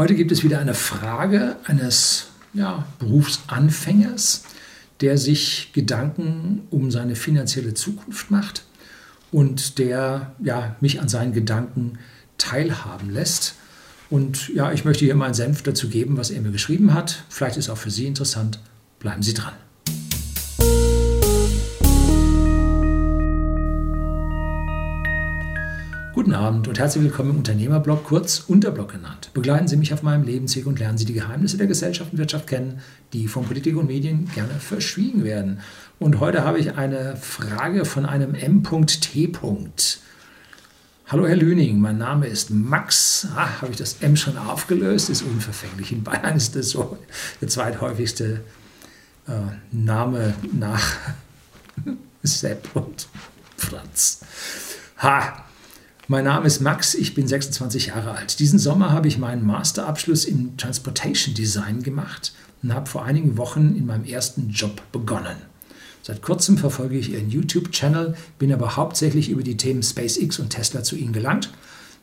Heute gibt es wieder eine Frage eines ja, Berufsanfängers, der sich Gedanken um seine finanzielle Zukunft macht und der ja, mich an seinen Gedanken teilhaben lässt. Und ja, ich möchte hier meinen Senf dazu geben, was er mir geschrieben hat. Vielleicht ist auch für Sie interessant. Bleiben Sie dran. Guten Abend und herzlich willkommen im Unternehmerblog, kurz Unterblog genannt. Begleiten Sie mich auf meinem Lebensweg und lernen Sie die Geheimnisse der Gesellschaft und Wirtschaft kennen, die von Politik und Medien gerne verschwiegen werden. Und heute habe ich eine Frage von einem M.T. Hallo Herr Lüning, mein Name ist Max. Ah, habe ich das M schon aufgelöst? Ist unverfänglich. In Bayern ist das so der zweithäufigste äh, Name nach Sepp und Franz. Ha! Mein Name ist Max, ich bin 26 Jahre alt. Diesen Sommer habe ich meinen Masterabschluss in Transportation Design gemacht und habe vor einigen Wochen in meinem ersten Job begonnen. Seit kurzem verfolge ich Ihren YouTube-Channel, bin aber hauptsächlich über die Themen SpaceX und Tesla zu Ihnen gelangt,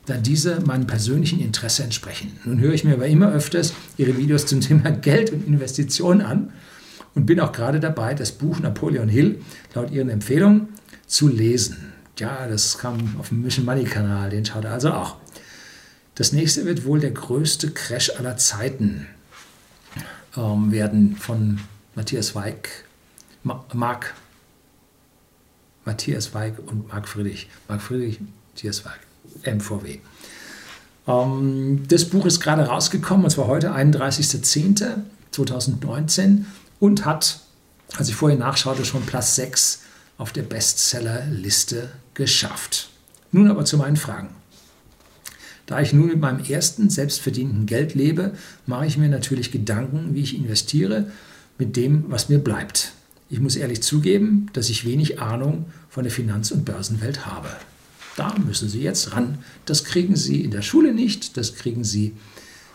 da diese meinem persönlichen Interesse entsprechen. Nun höre ich mir aber immer öfters Ihre Videos zum Thema Geld und Investitionen an und bin auch gerade dabei, das Buch Napoleon Hill laut Ihren Empfehlungen zu lesen. Ja, das kam auf dem Mission Money Kanal, den schaut er also auch. Das nächste wird wohl der größte Crash aller Zeiten ähm, werden von Matthias Weig, Ma Marc, Matthias Weig und Marc Friedrich. Marc Friedrich, Matthias Weig, MVW. Ähm, das Buch ist gerade rausgekommen, und zwar heute, 31.10.2019 und hat, als ich vorher nachschaute, schon Platz 6 auf der Bestsellerliste geschafft. Nun aber zu meinen Fragen. Da ich nun mit meinem ersten selbstverdienten Geld lebe, mache ich mir natürlich Gedanken, wie ich investiere mit dem, was mir bleibt. Ich muss ehrlich zugeben, dass ich wenig Ahnung von der Finanz- und Börsenwelt habe. Da müssen Sie jetzt ran. Das kriegen Sie in der Schule nicht, das kriegen Sie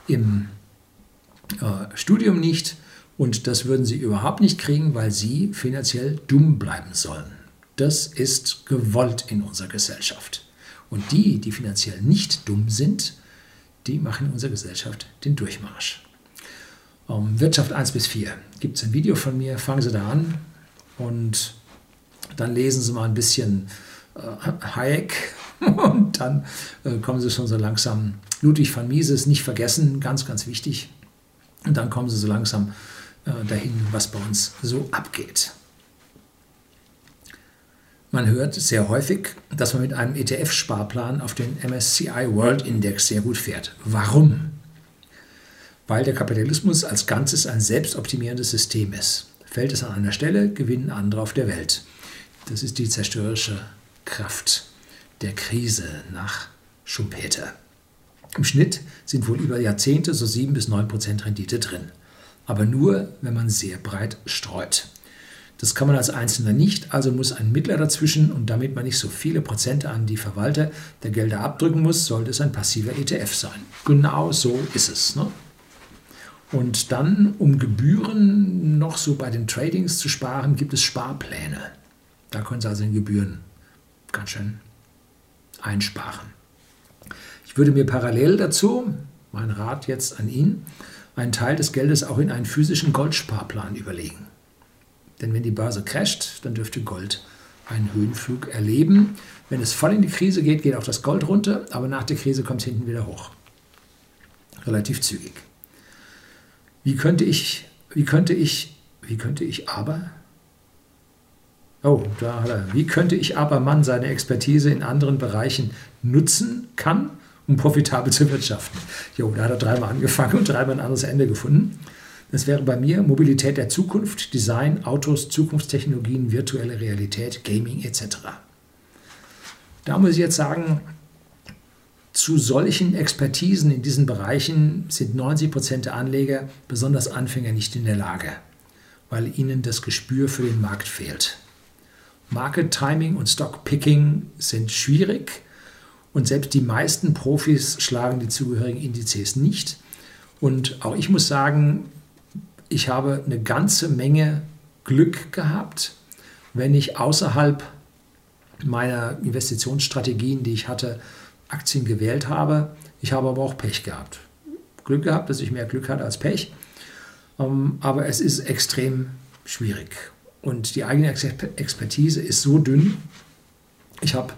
im äh, Studium nicht und das würden Sie überhaupt nicht kriegen, weil Sie finanziell dumm bleiben sollen. Das ist gewollt in unserer Gesellschaft. Und die, die finanziell nicht dumm sind, die machen in unserer Gesellschaft den Durchmarsch. Um, Wirtschaft 1 bis 4 gibt es ein Video von mir, fangen Sie da an und dann lesen Sie mal ein bisschen äh, Hayek und dann äh, kommen Sie schon so langsam. Ludwig van Mises nicht vergessen, ganz, ganz wichtig. Und dann kommen Sie so langsam äh, dahin, was bei uns so abgeht. Man hört sehr häufig, dass man mit einem ETF-Sparplan auf den MSCI World Index sehr gut fährt. Warum? Weil der Kapitalismus als Ganzes ein selbstoptimierendes System ist. Fällt es an einer Stelle, gewinnen andere auf der Welt. Das ist die zerstörerische Kraft der Krise nach Schumpeter. Im Schnitt sind wohl über Jahrzehnte so 7 bis 9 Prozent Rendite drin. Aber nur, wenn man sehr breit streut. Das kann man als Einzelner nicht, also muss ein Mittler dazwischen und damit man nicht so viele Prozente an die Verwalter der Gelder abdrücken muss, sollte es ein passiver ETF sein. Genau so ist es. Ne? Und dann, um Gebühren noch so bei den Tradings zu sparen, gibt es Sparpläne. Da können Sie also in Gebühren ganz schön einsparen. Ich würde mir parallel dazu, mein Rat jetzt an ihn, einen Teil des Geldes auch in einen physischen Goldsparplan überlegen. Denn wenn die Börse crasht, dann dürfte Gold einen Höhenflug erleben. Wenn es voll in die Krise geht, geht auch das Gold runter, aber nach der Krise kommt es hinten wieder hoch. Relativ zügig. Wie könnte ich, wie könnte ich, wie könnte ich aber? Oh, da hat er. Wie könnte ich aber Mann seine Expertise in anderen Bereichen nutzen kann, um profitabel zu wirtschaften? Jo, da hat er dreimal angefangen und dreimal ein anderes Ende gefunden. Das wäre bei mir Mobilität der Zukunft, Design, Autos, Zukunftstechnologien, virtuelle Realität, Gaming etc. Da muss ich jetzt sagen, zu solchen Expertisen in diesen Bereichen sind 90 Prozent der Anleger, besonders Anfänger, nicht in der Lage, weil ihnen das Gespür für den Markt fehlt. Market Timing und Stock Picking sind schwierig und selbst die meisten Profis schlagen die zugehörigen Indizes nicht. Und auch ich muss sagen, ich habe eine ganze Menge Glück gehabt, wenn ich außerhalb meiner Investitionsstrategien, die ich hatte, Aktien gewählt habe. Ich habe aber auch Pech gehabt. Glück gehabt, dass ich mehr Glück hatte als Pech. Ähm, aber es ist extrem schwierig. Und die eigene Expertise ist so dünn. Ich habe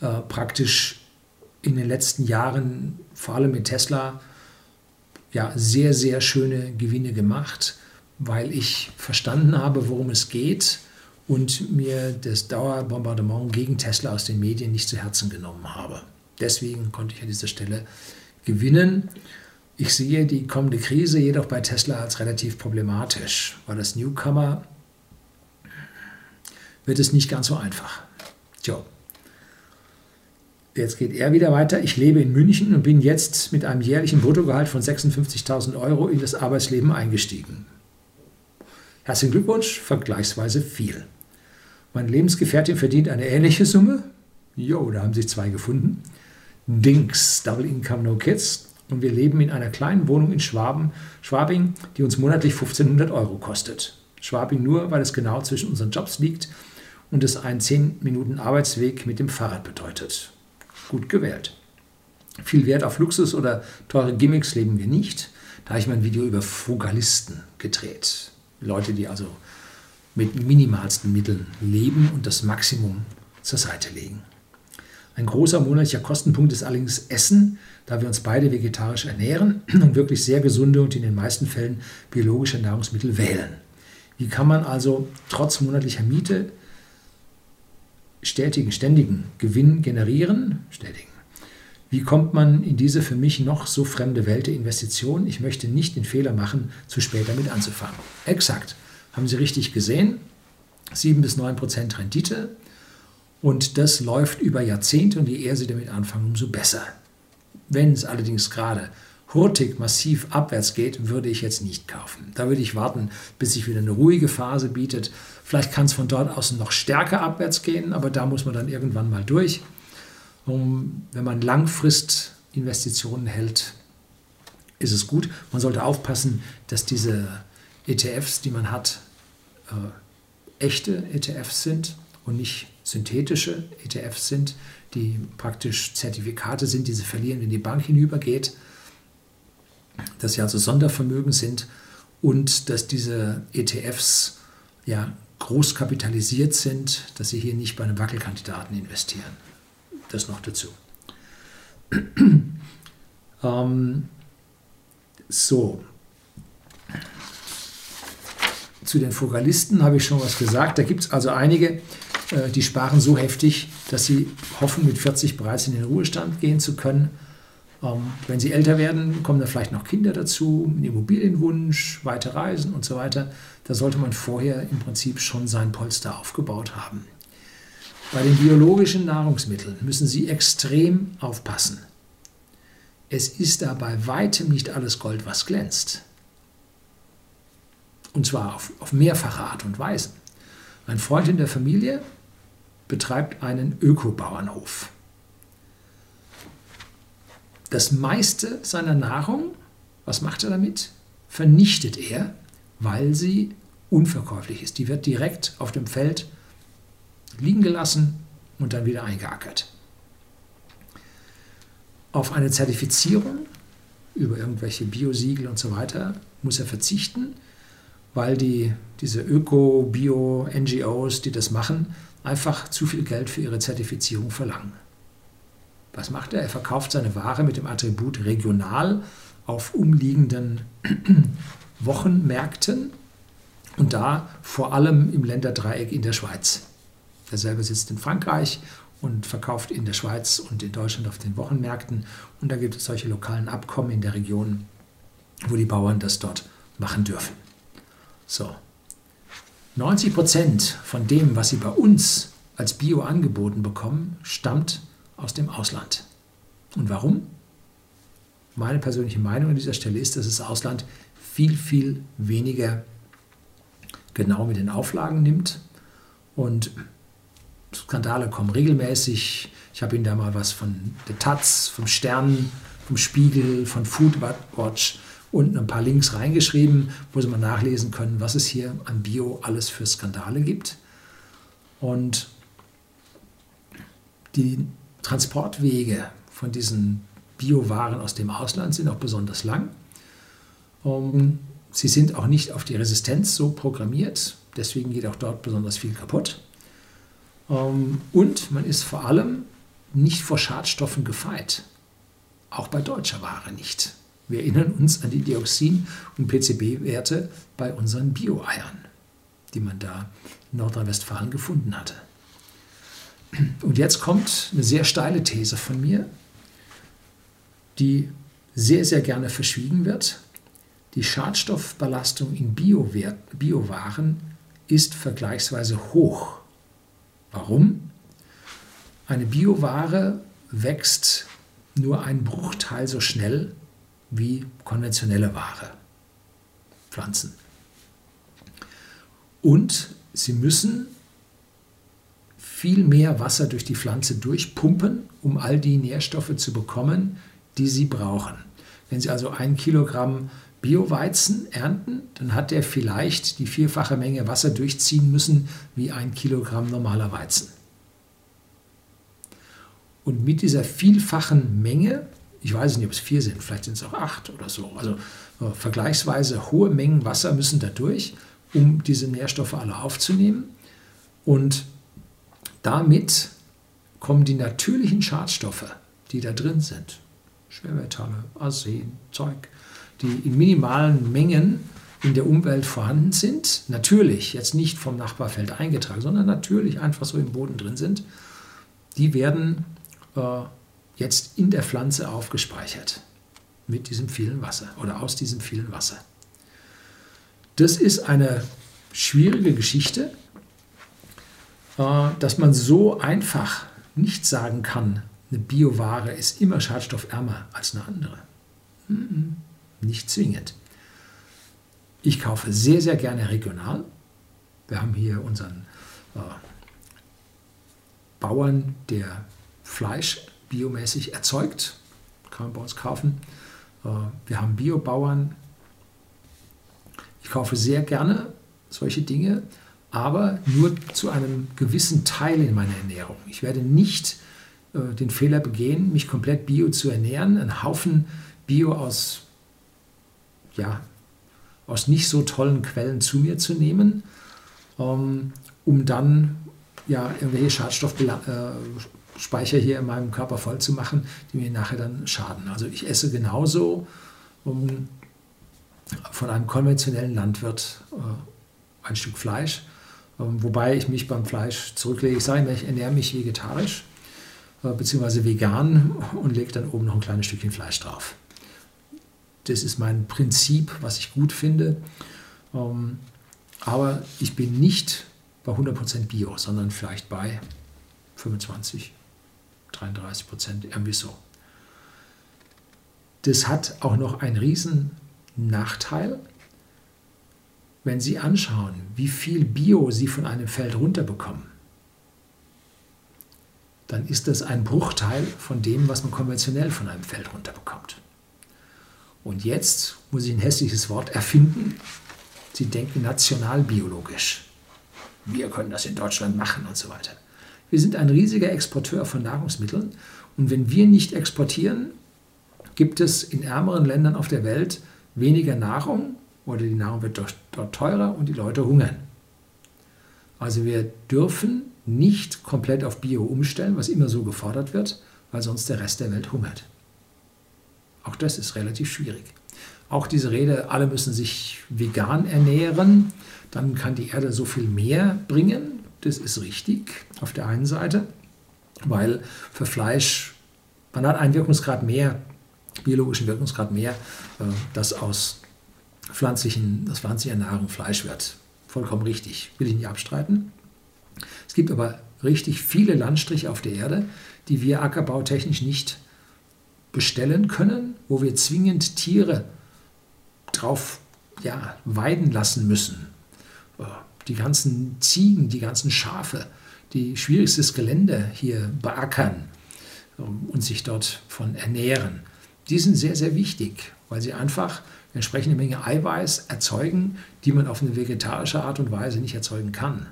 äh, praktisch in den letzten Jahren, vor allem mit Tesla, ja, sehr, sehr schöne Gewinne gemacht, weil ich verstanden habe, worum es geht und mir das Dauerbombardement gegen Tesla aus den Medien nicht zu Herzen genommen habe. Deswegen konnte ich an dieser Stelle gewinnen. Ich sehe die kommende Krise jedoch bei Tesla als relativ problematisch, weil das Newcomer wird es nicht ganz so einfach. Tja. Jetzt geht er wieder weiter. Ich lebe in München und bin jetzt mit einem jährlichen Bruttogehalt von 56.000 Euro in das Arbeitsleben eingestiegen. Herzlichen Glückwunsch, vergleichsweise viel. Meine Lebensgefährtin verdient eine ähnliche Summe. Jo, da haben sich zwei gefunden. Dings, Double Income No Kids. Und wir leben in einer kleinen Wohnung in Schwaben, Schwabing, die uns monatlich 1500 Euro kostet. Schwabing nur, weil es genau zwischen unseren Jobs liegt und es einen 10 Minuten Arbeitsweg mit dem Fahrrad bedeutet. Gut gewählt. Viel Wert auf Luxus oder teure Gimmicks leben wir nicht. Da habe ich mein Video über Frugalisten gedreht. Leute, die also mit minimalsten Mitteln leben und das Maximum zur Seite legen. Ein großer monatlicher Kostenpunkt ist allerdings Essen, da wir uns beide vegetarisch ernähren und wirklich sehr gesunde und in den meisten Fällen biologische Nahrungsmittel wählen. Wie kann man also trotz monatlicher Miete stetigen, ständigen Gewinn generieren? Stetigen. Wie kommt man in diese für mich noch so fremde Welt der Investition? Ich möchte nicht den Fehler machen, zu spät damit anzufangen. Exakt. Haben Sie richtig gesehen? 7 bis 9 Prozent Rendite. Und das läuft über Jahrzehnte und je eher Sie damit anfangen, umso besser. Wenn es allerdings gerade hurtig massiv abwärts geht, würde ich jetzt nicht kaufen. Da würde ich warten, bis sich wieder eine ruhige Phase bietet. Vielleicht kann es von dort aus noch stärker abwärts gehen, aber da muss man dann irgendwann mal durch um, wenn man Langfristinvestitionen hält, ist es gut. Man sollte aufpassen, dass diese ETFs, die man hat, äh, echte ETFs sind und nicht synthetische ETFs sind, die praktisch Zertifikate sind, die sie verlieren, wenn die Bank hinübergeht, dass sie also Sondervermögen sind und dass diese ETFs ja groß kapitalisiert sind, dass sie hier nicht bei einem Wackelkandidaten investieren das noch dazu. ähm, so. Zu den Frugalisten habe ich schon was gesagt. Da gibt es also einige, äh, die sparen so heftig, dass sie hoffen, mit 40 bereits in den Ruhestand gehen zu können. Ähm, wenn sie älter werden, kommen da vielleicht noch Kinder dazu, einen Immobilienwunsch, weite Reisen und so weiter. Da sollte man vorher im Prinzip schon sein Polster aufgebaut haben. Bei den biologischen Nahrungsmitteln müssen Sie extrem aufpassen. Es ist da bei weitem nicht alles Gold, was glänzt. Und zwar auf, auf mehrfache Art und Weise. Ein Freund in der Familie betreibt einen Ökobauernhof. Das meiste seiner Nahrung, was macht er damit? Vernichtet er, weil sie unverkäuflich ist. Die wird direkt auf dem Feld liegen gelassen und dann wieder eingeackert. Auf eine Zertifizierung über irgendwelche Biosiegel und so weiter muss er verzichten, weil die, diese Öko-Bio-NGOs, die das machen, einfach zu viel Geld für ihre Zertifizierung verlangen. Was macht er? Er verkauft seine Ware mit dem Attribut regional auf umliegenden Wochenmärkten und da vor allem im Länderdreieck in der Schweiz. Er selber sitzt in Frankreich und verkauft in der Schweiz und in Deutschland auf den Wochenmärkten. Und da gibt es solche lokalen Abkommen in der Region, wo die Bauern das dort machen dürfen. So. 90 Prozent von dem, was sie bei uns als Bio angeboten bekommen, stammt aus dem Ausland. Und warum? Meine persönliche Meinung an dieser Stelle ist, dass das Ausland viel, viel weniger genau mit den Auflagen nimmt und Skandale kommen regelmäßig. Ich habe Ihnen da mal was von der Taz, vom Stern, vom Spiegel, von Foodwatch und ein paar Links reingeschrieben, wo Sie mal nachlesen können, was es hier an Bio alles für Skandale gibt. Und die Transportwege von diesen Biowaren aus dem Ausland sind auch besonders lang. Ähm, sie sind auch nicht auf die Resistenz so programmiert, deswegen geht auch dort besonders viel kaputt. Ähm, und man ist vor allem nicht vor Schadstoffen gefeit. Auch bei deutscher Ware nicht. Wir erinnern uns an die Dioxin- und PCB-Werte bei unseren Bio-Eiern, die man da in Nordrhein-Westfalen gefunden hatte. Und jetzt kommt eine sehr steile These von mir, die sehr, sehr gerne verschwiegen wird. Die Schadstoffbelastung in Biowaren ist vergleichsweise hoch. Warum? Eine Bioware wächst nur ein Bruchteil so schnell wie konventionelle Ware, Pflanzen. Und sie müssen viel mehr Wasser durch die Pflanze durchpumpen, um all die Nährstoffe zu bekommen, die sie brauchen. Wenn Sie also ein Kilogramm Bioweizen ernten, dann hat er vielleicht die vierfache Menge Wasser durchziehen müssen wie ein Kilogramm normaler Weizen. Und mit dieser vielfachen Menge, ich weiß nicht, ob es vier sind, vielleicht sind es auch acht oder so, also äh, vergleichsweise hohe Mengen Wasser müssen da durch, um diese Nährstoffe alle aufzunehmen. Und damit kommen die natürlichen Schadstoffe, die da drin sind, Schwermetalle, Arsen, Zeug, die in minimalen Mengen in der Umwelt vorhanden sind, natürlich jetzt nicht vom Nachbarfeld eingetragen, sondern natürlich einfach so im Boden drin sind, die werden äh, jetzt in der Pflanze aufgespeichert mit diesem vielen Wasser oder aus diesem vielen Wasser. Das ist eine schwierige Geschichte, dass man so einfach nicht sagen kann, eine Bioware ist immer schadstoffärmer als eine andere. Nicht zwingend. Ich kaufe sehr, sehr gerne regional. Wir haben hier unseren äh, Bauern, der Fleisch biomäßig erzeugt. Kann man bei uns kaufen. Äh, wir haben Biobauern. Ich kaufe sehr gerne solche Dinge, aber nur zu einem gewissen Teil in meiner Ernährung. Ich werde nicht äh, den Fehler begehen, mich komplett bio zu ernähren, einen Haufen Bio aus, ja, aus nicht so tollen Quellen zu mir zu nehmen, ähm, um dann ja, irgendwelche Schadstoffspeicher hier in meinem Körper voll zu machen, die mir nachher dann schaden. Also ich esse genauso um, von einem konventionellen Landwirt äh, ein Stück Fleisch, äh, wobei ich mich beim Fleisch zurücklege. Ich sage immer, ich ernähre mich vegetarisch äh, beziehungsweise vegan und lege dann oben noch ein kleines Stückchen Fleisch drauf. Das ist mein Prinzip, was ich gut finde. Ähm, aber ich bin nicht bei 100% Bio, sondern vielleicht bei 25, 33 Prozent, irgendwie so. Das hat auch noch einen riesen Nachteil, wenn Sie anschauen, wie viel Bio Sie von einem Feld runterbekommen dann ist das ein Bruchteil von dem, was man konventionell von einem Feld runterbekommt. Und jetzt muss ich ein hässliches Wort erfinden. Sie denken nationalbiologisch. Wir können das in Deutschland machen und so weiter. Wir sind ein riesiger Exporteur von Nahrungsmitteln und wenn wir nicht exportieren, gibt es in ärmeren Ländern auf der Welt weniger Nahrung oder die Nahrung wird dort teurer und die Leute hungern. Also wir dürfen nicht komplett auf Bio umstellen, was immer so gefordert wird, weil sonst der Rest der Welt hungert. Auch das ist relativ schwierig. Auch diese Rede, alle müssen sich vegan ernähren, dann kann die Erde so viel mehr bringen. Das ist richtig auf der einen Seite, weil für Fleisch, man hat einen Wirkungsgrad mehr, biologischen Wirkungsgrad mehr, äh, das aus pflanzlichen, das pflanzlicher Nahrung Fleisch wird. Vollkommen richtig, will ich nicht abstreiten. Es gibt aber richtig viele Landstriche auf der Erde, die wir ackerbautechnisch nicht bestellen können, wo wir zwingend Tiere drauf ja, weiden lassen müssen. Äh, die ganzen Ziegen, die ganzen Schafe, die schwierigstes Gelände hier beackern ähm, und sich dort von ernähren, die sind sehr, sehr wichtig, weil sie einfach eine entsprechende Menge Eiweiß erzeugen, die man auf eine vegetarische Art und Weise nicht erzeugen kann.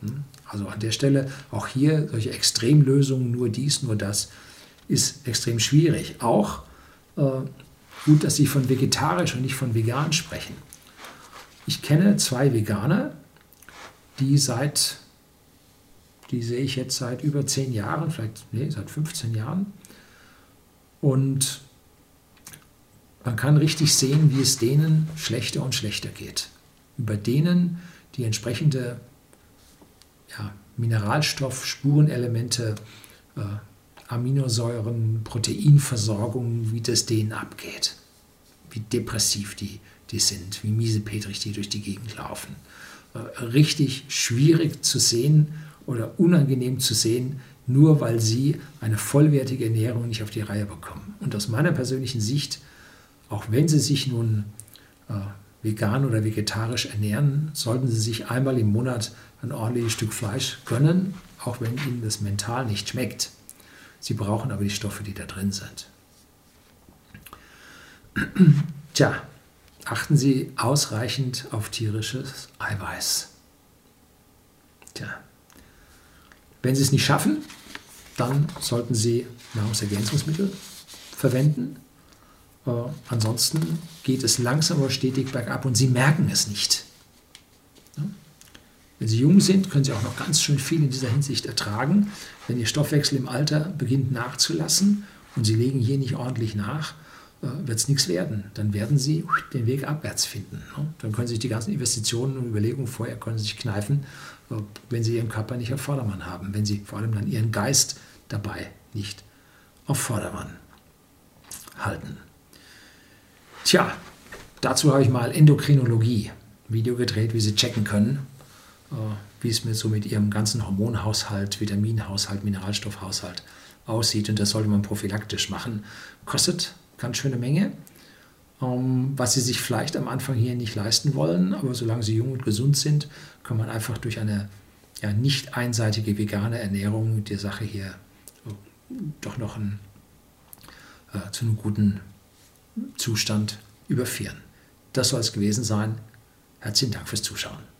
Hm? Also an der Stelle auch hier solche Extremlösungen, nur dies, nur das, ist extrem schwierig. Auch Äh, gut, dass Sie von vegetarisch und nicht von vegan sprechen. Ich kenne zwei Veganer, die seit, die sehe ich jetzt seit über zehn Jahren, vielleicht, nee, seit 15 Jahren. Und man kann richtig sehen, wie es denen schlechter und schlechter geht. Über denen die entsprechende ja, Mineralstoff, Spurenelemente, äh, Aminosäuren, Proteinversorgung, wie das denen abgeht. Wie depressiv die, die sind, wie miesepetrig die durch die Gegend laufen. Äh, richtig schwierig zu sehen oder unangenehm zu sehen, nur weil sie eine vollwertige Ernährung nicht auf die Reihe bekommen. Und aus meiner persönlichen Sicht, auch wenn sie sich nun äh, vegan oder vegetarisch ernähren, sollten sie sich einmal im Monat ein ordentliches Stück Fleisch gönnen, auch wenn ihnen das mental nicht schmeckt. Sie brauchen aber die Stoffe, die da drin sind. Tja, achten Sie ausreichend auf tierisches Eiweiß. Tja, wenn Sie es nicht schaffen, dann sollten Sie Nahrungsergänzungsmittel verwenden. Äh, ansonsten geht es langsam aber stetig bergab und Sie merken es nicht. Ja? Wenn Sie jung sind, können Sie auch noch ganz schön viel in dieser Hinsicht ertragen. Wenn Ihr Stoffwechsel im Alter beginnt nachzulassen und Sie legen hier nicht ordentlich nach, äh, wird es nichts werden. Dann werden Sie den Weg abwärts finden. Ne? Dann können Sie sich die ganzen Investitionen und Überlegungen vorher können sich kneifen, äh, wenn Sie Ihren Körper nicht auf Vordermann haben, wenn Sie vor allem dann Ihren Geist dabei nicht auf Vordermann halten. Tja, dazu habe ich mal Endokrinologie, Video gedreht, wie Sie checken können, äh, wie es mir so mit Ihrem ganzen Hormonhaushalt, Vitaminhaushalt, Mineralstoffhaushalt aussieht. Und das sollte man prophylaktisch machen. Kostet ganz schöne Menge, ähm, was Sie sich vielleicht am Anfang hier nicht leisten wollen. Aber solange Sie jung und gesund sind, kann man einfach durch eine ja, nicht einseitige vegane Ernährung die Sache hier doch noch ein, äh, zu einem guten Zustand überführen. Das soll es gewesen sein. Herzlichen Dank fürs Zuschauen.